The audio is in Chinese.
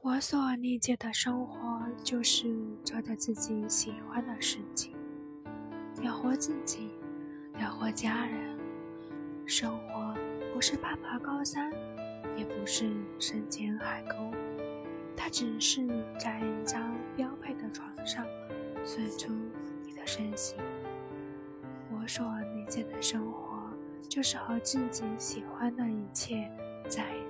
我所理解的生活就是做着自己喜欢的事情，养活自己，养活家人。生活不是攀爬高山，也不是深潜海沟，它只是在一张标配的床上，睡出你的身形。我所理解的生活，就是和自己喜欢的一切在一。